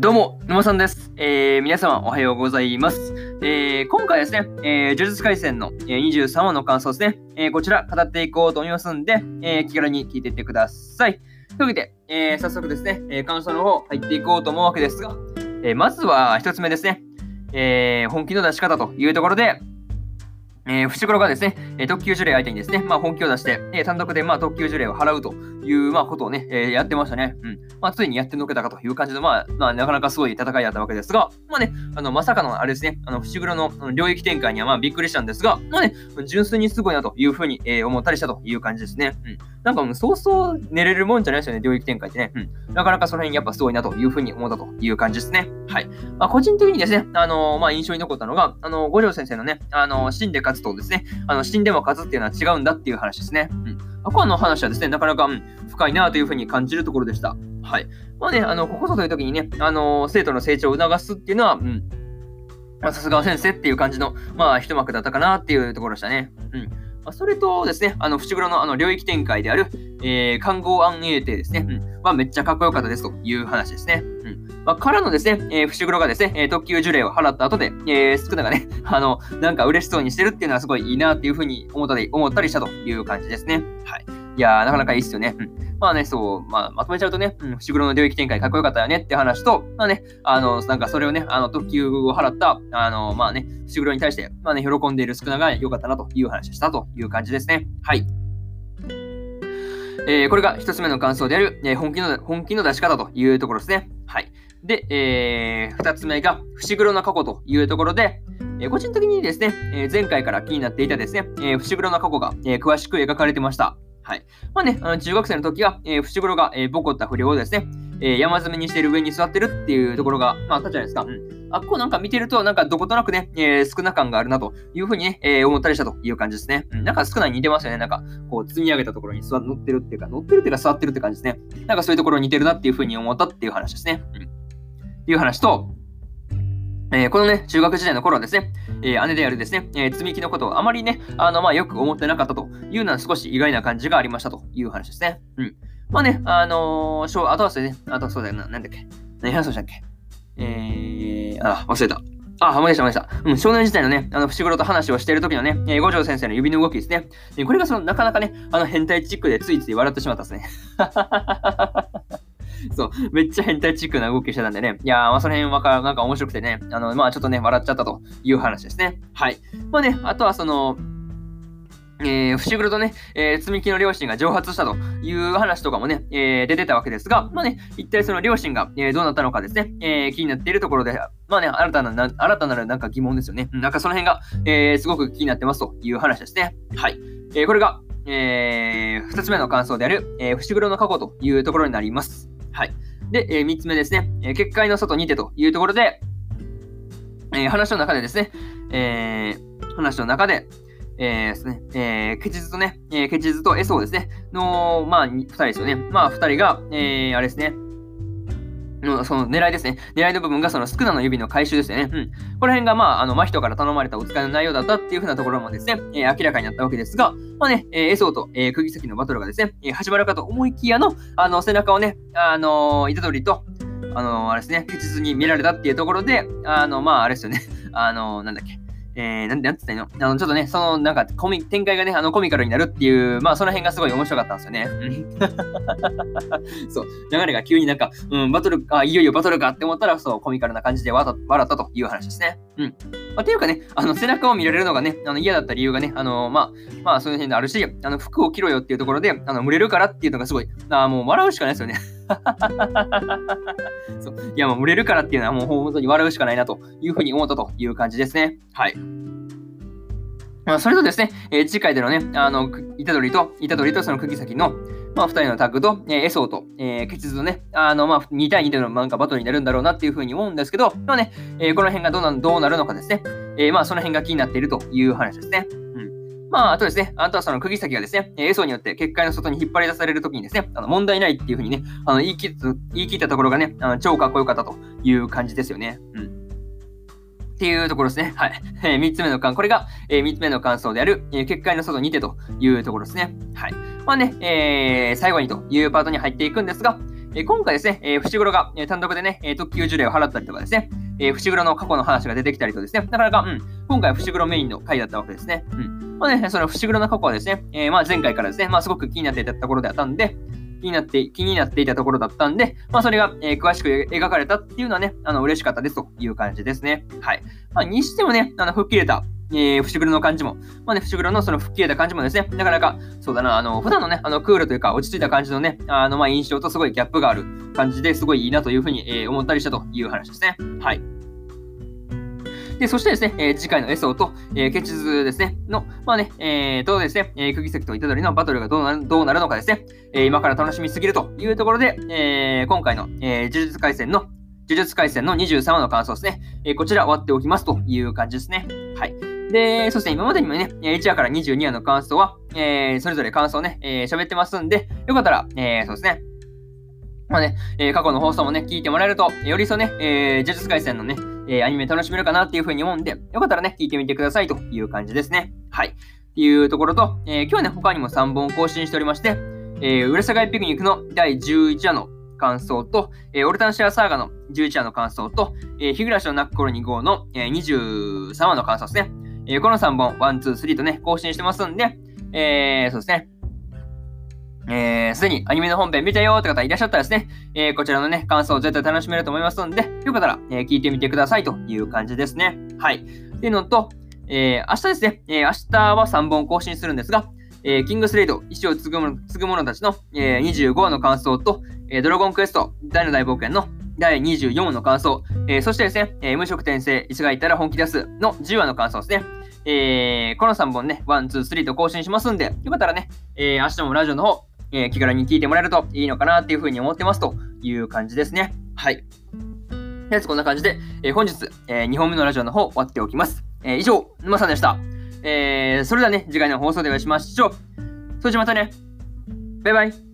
どうも、沼さんです。えー、皆様おはようございます。えー、今回ですね、えー、呪術廻戦の、23話の感想ですね、えー、こちら語っていこうと思いますんで、えー、気軽に聞いていってください。というわけで、えー、早速ですね、えー、感想の方入っていこうと思うわけですが、えー、まずは一つ目ですね、えー、本気の出し方というところで、えー、伏黒がですね、特級呪霊相手にですね、まあ、本気を出して、え単独で、まあ、特級呪霊を払うという、まあ、ことをね、えー、やってましたね。うん。まあ、ついにやってのけたかという感じの、まあ、まあ、なかなかすごい戦いだったわけですが、まあね、あの、まさかの、あれですね、あの、伏黒の領域展開には、まあ、びっくりしたんですが、まあね、純粋にすごいなというふうに、えー、思ったりしたという感じですね。うん。なんか、そうそう寝れるもんじゃないですよね、領域展開ってね。うん。なかなかその辺やっぱすごいなというふうに思ったという感じですね。はい。まあ、個人的にですね、あのまあ、印象に残ったのが、あの五条先生のね、あの死んで勝つとですね、あの死んでも勝つっていうのは違うんだっていう話ですね。うん。あこの話はですね、なかなか、うん、深いなというふうに感じるところでした。はい。まあね、あの、ここぞという時にね、あの生徒の成長を促すっていうのは、うん。さすが先生っていう感じの、まあ、一幕だったかなっていうところでしたね。うん。まあ、それとですね、あの、伏黒のあの領域展開である、えー、看護安永帝ですね、うん、まあ、めっちゃかっこよかったですという話ですね。うん。まあ、からのですね、えー、伏黒がですね、え特急呪霊を払った後で、えー、スクナがね、あの、なんか嬉しそうにしてるっていうのはすごいいいなっていうふうに思ったり、思ったりしたという感じですね。はい。いやー、なかなかいいっすよね。うん。まあね、そう、まあ、まとめちゃうとね、うん、伏黒の領域展開かっこよかったよねって話と、まあね、あの、なんかそれをね、あの、特急を払った、あの、まあね、伏黒に対して、まあね、喜んでいる少なが良かったなという話でしたという感じですね。はい。えー、これが一つ目の感想である、えー、本気の、本気の出し方というところですね。はい。で、えー、二つ目が、伏黒の過去というところで、えー、個人的にですね、えー、前回から気になっていたですね、えー、伏黒の過去が、えー、詳しく描かれてました。はい。まあね、あの中学生の時は、えー、伏黒が、えー、ボコった不良をですね、えー、山積みにしている上に座ってるっていうところが、まあ、あったじゃないですか。うん。あっこなんか見てると、なんかどことなくね、えー、少な感があるなというふうにね、えー、思ったりしたという感じですね。うん。なんか少ないに似てますよね。なんか、こう、積み上げたところに座乗ってるっていうか、乗ってるっていうか座ってるって感じですね。なんかそういうところに似てるなっていうふうに思ったっていう話ですね。うん。っていう話と、えー、このね、中学時代の頃はですね、えー、姉であるですね、えー、積み木のことをあまりね、あの、まあ、よく思ってなかったというのは少し意外な感じがありましたという話ですね。うん。まあね、あのー、あとはですね、あとはそうだよな、なんだっけ。何話したっけえー、あ、忘れた。あ、思い出した、思い出した。うん、少年時代のね、あの、伏黒と話をしている時のね、えー、五条先生の指の動きですね。これがその、なかなかね、あの、変態チックでついつい笑ってしまったですね。そう、めっちゃ変態チックな動きしてたんでね。いやー、まあ、その辺わかなんか面白くてね、あの、まあ、ちょっとね、笑っちゃったという話ですね。はい。まあね、あとはその、えー、伏黒とね、えー、積み木の両親が蒸発したという話とかもね、えー、出てたわけですが、まあね、一体その両親が、えー、どうなったのかですね、えー、気になっているところで、まあね、新たな、な新たなるなんか疑問ですよね。なんかその辺が、えー、すごく気になってますという話ですね。はい。えー、これが、えー、二つ目の感想である、えー、伏黒の過去というところになります。はい。で、えー、3つ目ですね、えー、結界の外にてというところで、えー、話の中でですね、えー、話の中で、えー、ですね、えー、ケチズとね、えー、ケチズとエソーですね、の、まあ、2人ですよね。まあ、2人が、えー、あれですね、のその狙いですね。狙いの部分がそのスクナの指の回収ですよね。うん。この辺が、まあ、あの、真人から頼まれたお使いの内容だったっていうふうなところもですね、えー、明らかになったわけですが、まあね、えー、エソーと、えー、釘崎のバトルがですね、えー、始まるかと思いきやの、あの、背中をね、あのー、イタドリと、あのー、あれですね、ケチに見られたっていうところで、あの、まあ、あれですよね、あのー、なんだっけ、えー、なんで、なんつったの？あの、ちょっとね、その、なんか、コミ、展開がね、あの、コミカルになるっていう、まあ、その辺がすごい面白かったんですよね。そう、流れが急になんか、うん、バトル、あ、いよいよバトルかって思ったら、そう、コミカルな感じで笑ったという話ですね。うん。まあ、ていうかね、あの、背中を見られるのがね、あの、嫌だった理由がね、あの、まあ、まあ、そういう辺であるし、あの、服を着ろよっていうところで、あの、群れるからっていうのがすごい、あもう笑うしかないですよね。そう。いや、もう売れるからっていうのはもう本当に笑うしかないなというふうに思ったという感じですね。はい。まあ、それとですね、えー、次回でのね、あの、イタドリと、イタドリとその釘先の、まあ、二人のタッグと、えー、エソーと、えー、ケチズのね、あの、まあ、2対2でのなんかバトルになるんだろうなっていうふうに思うんですけど、まあね、えー、この辺がどうなどうなるのかですね、えー、まあ、その辺が気になっているという話ですね。うんまあ、あとですね、あとはその釘先がですね、エソによって結界の外に引っ張り出されるときにですね、あの問題ないっていうふうにね、あの言い切った言い切ったところがね、あの超かっこよかったという感じですよね。うん。っていうところですね。はい。えー、3つ目の感、これが、えー、3つ目の感想である、えー、結界の外にてというところですね。はい。まあね、えー、最後にというパートに入っていくんですが、え今回ですね、え伏黒が、え単独でね、特級呪霊を払ったりとかですね、え伏黒の過去の話が出てきたりとですね、なかなか、うん、今回は伏黒メインの回だったわけですね。うん。まあね、その伏黒の過去はですね、えー、まあ前回からですね、まあすごく気になっていたところであったんで、気になって、気になっていたところだったんで、まあそれが、えー、詳しく描かれたっていうのはね、あの、嬉しかったですという感じですね。はい。まあにしてもね、あの、吹っ切れた、えー、伏黒の感じも、まあね、伏黒のその吹っ切れた感じもですね、なかなか、そうだな、あの、普段のね、あの、クールというか、落ち着いた感じのね、あの、まあ、印象とすごいギャップがある感じですごいいいなというふうに、えー、思ったりしたという話ですね。はい。で、そしてですね、えー、次回のエソーと、えー、ケチズですね、の、まあね、えー、とですね、えー、釘石と虎杖のバトルがどうなるどうなるのかですね、えー、今から楽しみすぎるというところで、えー、今回の、えー、呪術廻戦の呪術廻戦の23話の感想ですね。えー、こちら終わっておきますという感じですね。で、そして今までにもね、1話から22話の感想は、えー、それぞれ感想をね、えー、喋ってますんで、よかったら、えー、そうですね、まあね、えー、過去の放送もね、聞いてもらえると、より一層ね、えー、呪術廻戦のね、えー、アニメ楽しめるかなっていうふうに思うんで、よかったらね、聞いてみてくださいという感じですね。はい。っていうところと、えー、今日はね、他にも3本更新しておりまして、えー、浦坂ピクニックの第11話の感想と、えー、オルタンシアサーガの11話の感想と、えー、日暮らしの泣く頃に号の、えー、23話の感想ですね。えー、この3本、1、2、3とね、更新してますんで、えー、そうですね。えー、すでにアニメの本編見たよって方いらっしゃったらですね、えー、こちらのね、感想を絶対楽しめると思いますので、よかったら、えー、聞いてみてくださいという感じですね。はい。っていうのと、えー、明日ですね、えー、明日は3本更新するんですが、えー、キングスレイド、石を継ぐ者たちの、えー、25話の感想と、えー、ドラゴンクエスト、大の大冒険の第24話の感想、えー、そしてですね、えー、無職転生、石がいたら本気出すの10話の感想ですね。えー、この3本ね、1、2、3と更新しますんで、よかったらね、え、明日もラジオの方、え、気軽に聞いてもらえるといいのかなっていうふうに思ってますという感じですね。はい。とりあえずこんな感じで、え、本日、え、2本目のラジオの方終わっておきます。え、以上、沼さんでした。え、それではね、次回の放送でお会いしましょう。それじゃまたね。バイバイ。